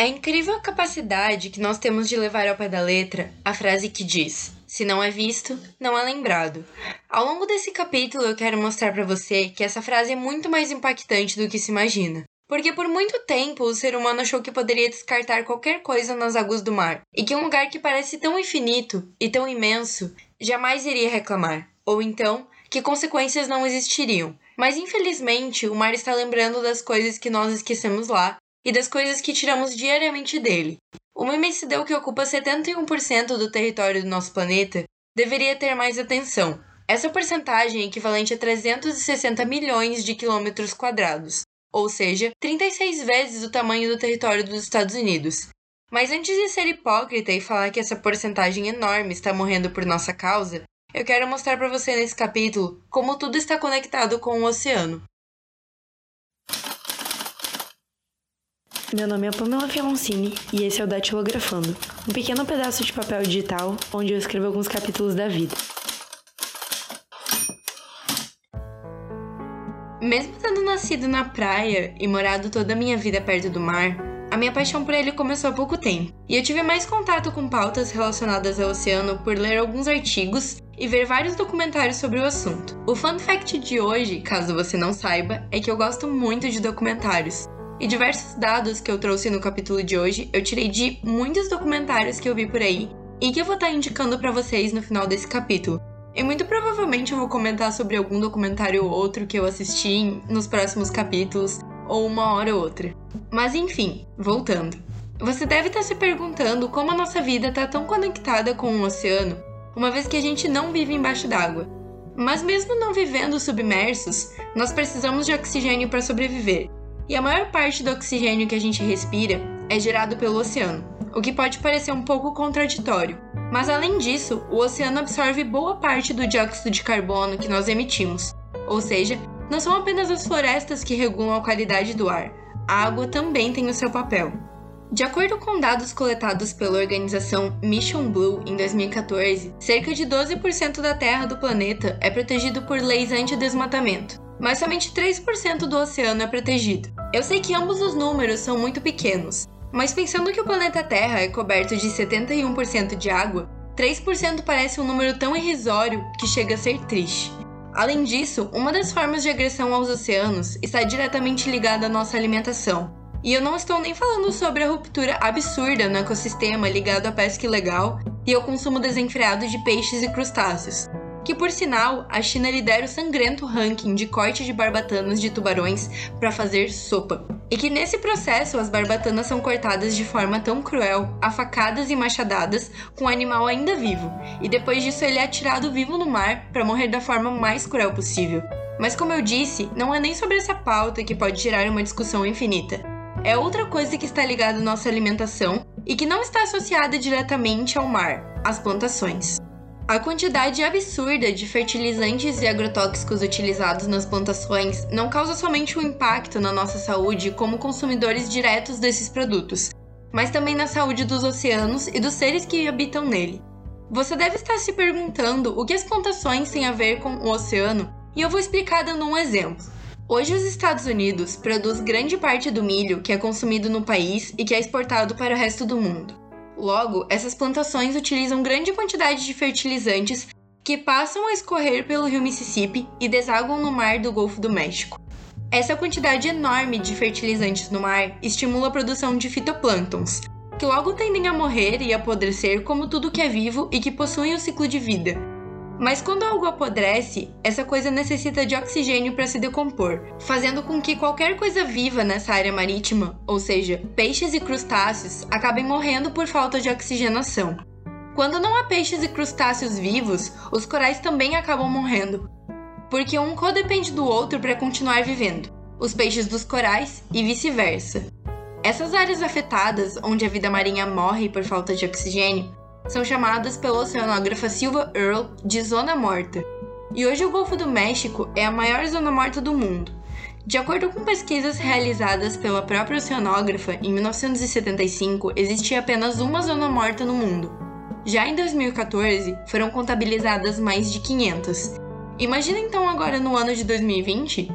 É incrível a capacidade que nós temos de levar ao pé da letra a frase que diz: se não é visto, não é lembrado. Ao longo desse capítulo, eu quero mostrar para você que essa frase é muito mais impactante do que se imagina. Porque por muito tempo o ser humano achou que poderia descartar qualquer coisa nas águas do mar, e que um lugar que parece tão infinito e tão imenso jamais iria reclamar, ou então que consequências não existiriam. Mas infelizmente, o mar está lembrando das coisas que nós esquecemos lá e das coisas que tiramos diariamente dele. Uma imensidão que ocupa 71% do território do nosso planeta deveria ter mais atenção. Essa porcentagem é equivalente a 360 milhões de quilômetros quadrados, ou seja, 36 vezes o tamanho do território dos Estados Unidos. Mas antes de ser hipócrita e falar que essa porcentagem enorme está morrendo por nossa causa, eu quero mostrar para você nesse capítulo como tudo está conectado com o oceano. Meu nome é Pamela Fialoncini e esse é o Datilografando, um pequeno pedaço de papel digital onde eu escrevo alguns capítulos da vida. Mesmo tendo nascido na praia e morado toda a minha vida perto do mar, a minha paixão por ele começou há pouco tempo, e eu tive mais contato com pautas relacionadas ao oceano por ler alguns artigos e ver vários documentários sobre o assunto. O fun fact de hoje, caso você não saiba, é que eu gosto muito de documentários, e diversos dados que eu trouxe no capítulo de hoje eu tirei de muitos documentários que eu vi por aí e que eu vou estar indicando para vocês no final desse capítulo. E muito provavelmente eu vou comentar sobre algum documentário ou outro que eu assisti nos próximos capítulos, ou uma hora ou outra. Mas enfim, voltando. Você deve estar se perguntando como a nossa vida está tão conectada com o oceano, uma vez que a gente não vive embaixo d'água. Mas mesmo não vivendo submersos, nós precisamos de oxigênio para sobreviver e a maior parte do oxigênio que a gente respira é gerado pelo oceano, o que pode parecer um pouco contraditório. Mas além disso, o oceano absorve boa parte do dióxido de carbono que nós emitimos. Ou seja, não são apenas as florestas que regulam a qualidade do ar, a água também tem o seu papel. De acordo com dados coletados pela organização Mission Blue em 2014, cerca de 12% da terra do planeta é protegido por leis anti-desmatamento mas somente 3% do oceano é protegido. Eu sei que ambos os números são muito pequenos, mas pensando que o planeta Terra é coberto de 71% de água, 3% parece um número tão irrisório que chega a ser triste. Além disso, uma das formas de agressão aos oceanos está diretamente ligada à nossa alimentação. E eu não estou nem falando sobre a ruptura absurda no ecossistema ligado à pesca ilegal e ao consumo desenfreado de peixes e crustáceos que por sinal a China lidera o sangrento ranking de corte de barbatanas de tubarões para fazer sopa. E que nesse processo as barbatanas são cortadas de forma tão cruel, afacadas e machadadas, com o animal ainda vivo, e depois disso ele é atirado vivo no mar para morrer da forma mais cruel possível. Mas como eu disse, não é nem sobre essa pauta que pode gerar uma discussão infinita. É outra coisa que está ligada à nossa alimentação e que não está associada diretamente ao mar, as plantações. A quantidade absurda de fertilizantes e agrotóxicos utilizados nas plantações não causa somente um impacto na nossa saúde como consumidores diretos desses produtos, mas também na saúde dos oceanos e dos seres que habitam nele. Você deve estar se perguntando o que as plantações têm a ver com o oceano, e eu vou explicar dando um exemplo. Hoje, os Estados Unidos produz grande parte do milho que é consumido no país e que é exportado para o resto do mundo. Logo, essas plantações utilizam grande quantidade de fertilizantes que passam a escorrer pelo rio Mississippi e desaguam no mar do Golfo do México. Essa quantidade enorme de fertilizantes no mar estimula a produção de fitoplânctons, que logo tendem a morrer e apodrecer como tudo que é vivo e que possui um ciclo de vida, mas quando algo apodrece, essa coisa necessita de oxigênio para se decompor, fazendo com que qualquer coisa viva nessa área marítima, ou seja, peixes e crustáceos, acabem morrendo por falta de oxigenação. Quando não há peixes e crustáceos vivos, os corais também acabam morrendo, porque um codepende do outro para continuar vivendo, os peixes dos corais e vice-versa. Essas áreas afetadas, onde a vida marinha morre por falta de oxigênio, são chamadas pela oceanógrafa Silva Earle de zona morta. E hoje o Golfo do México é a maior zona morta do mundo. De acordo com pesquisas realizadas pela própria oceanógrafa, em 1975 existia apenas uma zona morta no mundo. Já em 2014, foram contabilizadas mais de 500. Imagina então agora no ano de 2020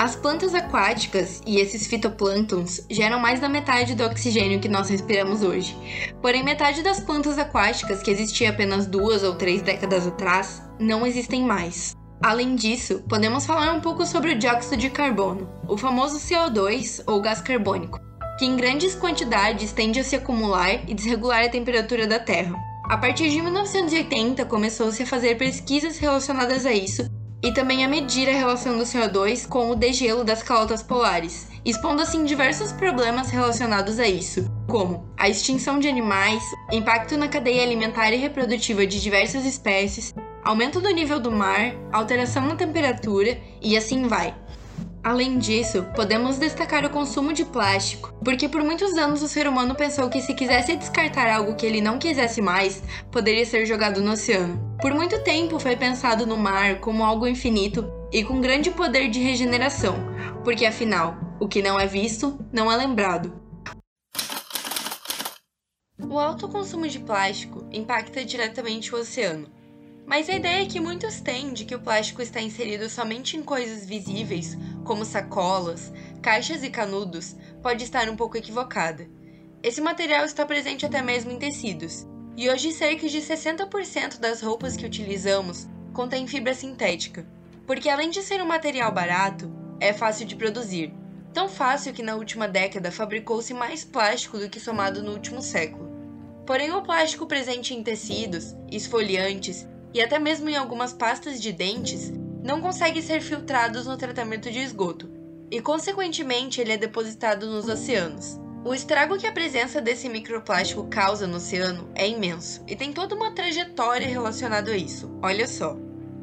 As plantas aquáticas e esses fitoplânctons geram mais da metade do oxigênio que nós respiramos hoje. Porém, metade das plantas aquáticas que existia apenas duas ou três décadas atrás não existem mais. Além disso, podemos falar um pouco sobre o dióxido de carbono, o famoso CO2 ou gás carbônico, que em grandes quantidades tende a se acumular e desregular a temperatura da Terra. A partir de 1980, começou-se a fazer pesquisas relacionadas a isso e também a medir a relação do CO2 com o degelo das calotas polares, expondo assim diversos problemas relacionados a isso, como a extinção de animais, impacto na cadeia alimentar e reprodutiva de diversas espécies, aumento do nível do mar, alteração na temperatura e assim vai. Além disso, podemos destacar o consumo de plástico, porque por muitos anos o ser humano pensou que se quisesse descartar algo que ele não quisesse mais, poderia ser jogado no oceano. Por muito tempo foi pensado no mar como algo infinito e com grande poder de regeneração, porque afinal, o que não é visto não é lembrado. O alto consumo de plástico impacta diretamente o oceano, mas a ideia que muitos têm de que o plástico está inserido somente em coisas visíveis, como sacolas, caixas e canudos, pode estar um pouco equivocada. Esse material está presente até mesmo em tecidos, e hoje cerca de 60% das roupas que utilizamos contém fibra sintética, porque além de ser um material barato, é fácil de produzir. Tão fácil que na última década fabricou-se mais plástico do que somado no último século. Porém, o plástico presente em tecidos, esfoliantes e até mesmo em algumas pastas de dentes não consegue ser filtrado no tratamento de esgoto, e consequentemente ele é depositado nos oceanos. O estrago que a presença desse microplástico causa no oceano é imenso e tem toda uma trajetória relacionada a isso. Olha só.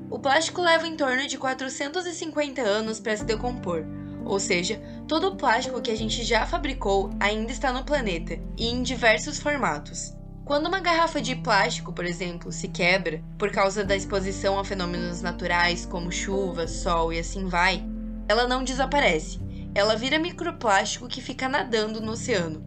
O plástico leva em torno de 450 anos para se decompor, ou seja, todo o plástico que a gente já fabricou ainda está no planeta e em diversos formatos. Quando uma garrafa de plástico, por exemplo, se quebra por causa da exposição a fenômenos naturais como chuva, sol e assim vai, ela não desaparece. Ela vira microplástico que fica nadando no oceano.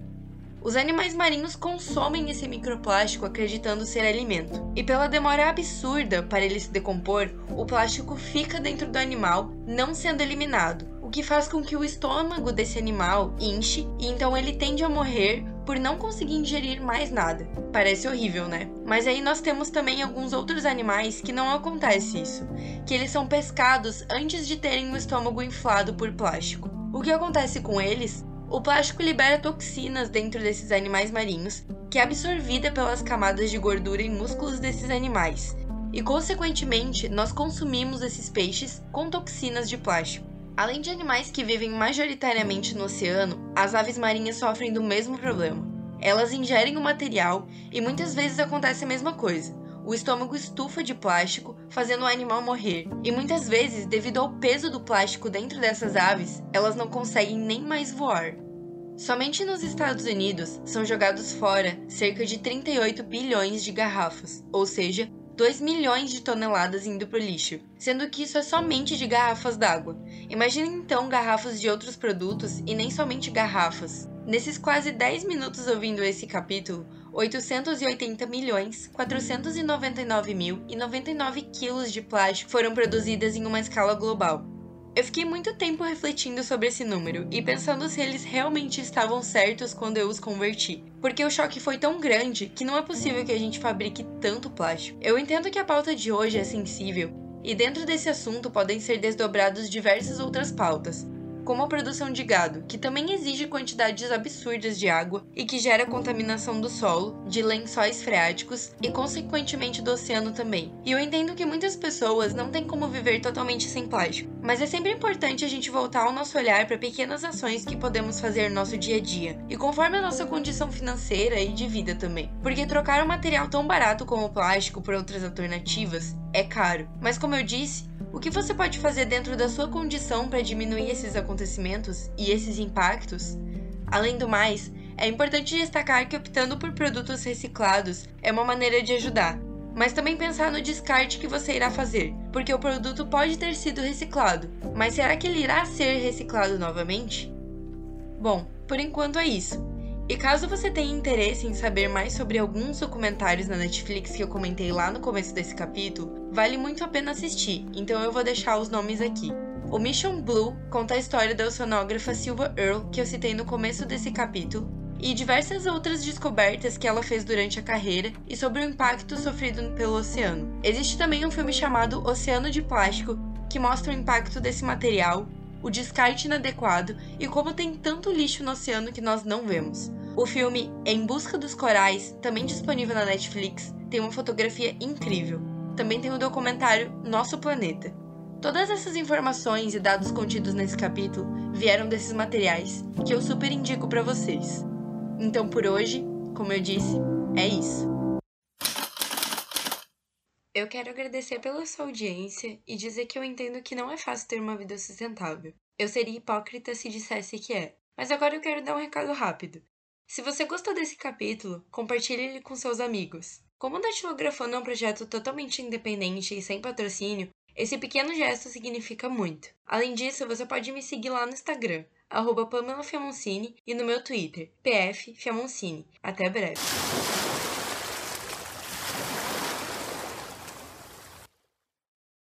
Os animais marinhos consomem esse microplástico acreditando ser alimento. E pela demora absurda para ele se decompor, o plástico fica dentro do animal, não sendo eliminado, o que faz com que o estômago desse animal inche e então ele tende a morrer por não conseguir ingerir mais nada. Parece horrível, né? Mas aí nós temos também alguns outros animais que não acontece isso, que eles são pescados antes de terem o estômago inflado por plástico. O que acontece com eles? O plástico libera toxinas dentro desses animais marinhos, que é absorvida pelas camadas de gordura e músculos desses animais, e consequentemente nós consumimos esses peixes com toxinas de plástico. Além de animais que vivem majoritariamente no oceano, as aves marinhas sofrem do mesmo problema. Elas ingerem o material e muitas vezes acontece a mesma coisa. O estômago estufa de plástico, fazendo o animal morrer. E muitas vezes, devido ao peso do plástico dentro dessas aves, elas não conseguem nem mais voar. Somente nos Estados Unidos são jogados fora cerca de 38 bilhões de garrafas, ou seja, 2 milhões de toneladas indo para o lixo, sendo que isso é somente de garrafas d'água. Imagine então garrafas de outros produtos e nem somente garrafas. Nesses quase 10 minutos ouvindo esse capítulo, 880 milhões 499 mil e 99 quilos de plástico foram produzidas em uma escala global. Eu fiquei muito tempo refletindo sobre esse número e pensando se eles realmente estavam certos quando eu os converti. Porque o choque foi tão grande que não é possível que a gente fabrique tanto plástico. Eu entendo que a pauta de hoje é sensível, e dentro desse assunto podem ser desdobrados diversas outras pautas, como a produção de gado, que também exige quantidades absurdas de água e que gera contaminação do solo, de lençóis freáticos e, consequentemente, do oceano também. E eu entendo que muitas pessoas não têm como viver totalmente sem plástico, mas é sempre importante a gente voltar o nosso olhar para pequenas ações que podemos fazer no nosso dia a dia, e conforme a nossa condição financeira e de vida também. Porque trocar um material tão barato como o plástico por outras alternativas é caro, mas como eu disse, o que você pode fazer dentro da sua condição para diminuir esses acontecimentos e esses impactos? Além do mais, é importante destacar que optando por produtos reciclados é uma maneira de ajudar, mas também pensar no descarte que você irá fazer, porque o produto pode ter sido reciclado, mas será que ele irá ser reciclado novamente? Bom, por enquanto é isso. E caso você tenha interesse em saber mais sobre alguns documentários na Netflix que eu comentei lá no começo desse capítulo, vale muito a pena assistir, então eu vou deixar os nomes aqui. O Mission Blue conta a história da oceanógrafa Silva Earle, que eu citei no começo desse capítulo, e diversas outras descobertas que ela fez durante a carreira e sobre o impacto sofrido pelo oceano. Existe também um filme chamado Oceano de Plástico, que mostra o impacto desse material, o descarte inadequado e como tem tanto lixo no oceano que nós não vemos. O filme Em Busca dos Corais, também disponível na Netflix, tem uma fotografia incrível. Também tem o documentário Nosso Planeta. Todas essas informações e dados contidos nesse capítulo vieram desses materiais, que eu super indico para vocês. Então por hoje, como eu disse, é isso. Eu quero agradecer pela sua audiência e dizer que eu entendo que não é fácil ter uma vida sustentável. Eu seria hipócrita se dissesse que é. Mas agora eu quero dar um recado rápido. Se você gostou desse capítulo, compartilhe ele com seus amigos. Como o Datilografando é um projeto totalmente independente e sem patrocínio, esse pequeno gesto significa muito. Além disso, você pode me seguir lá no Instagram, arroba Pamela Fiamoncini, e no meu Twitter, pf Fiamoncini. Até breve.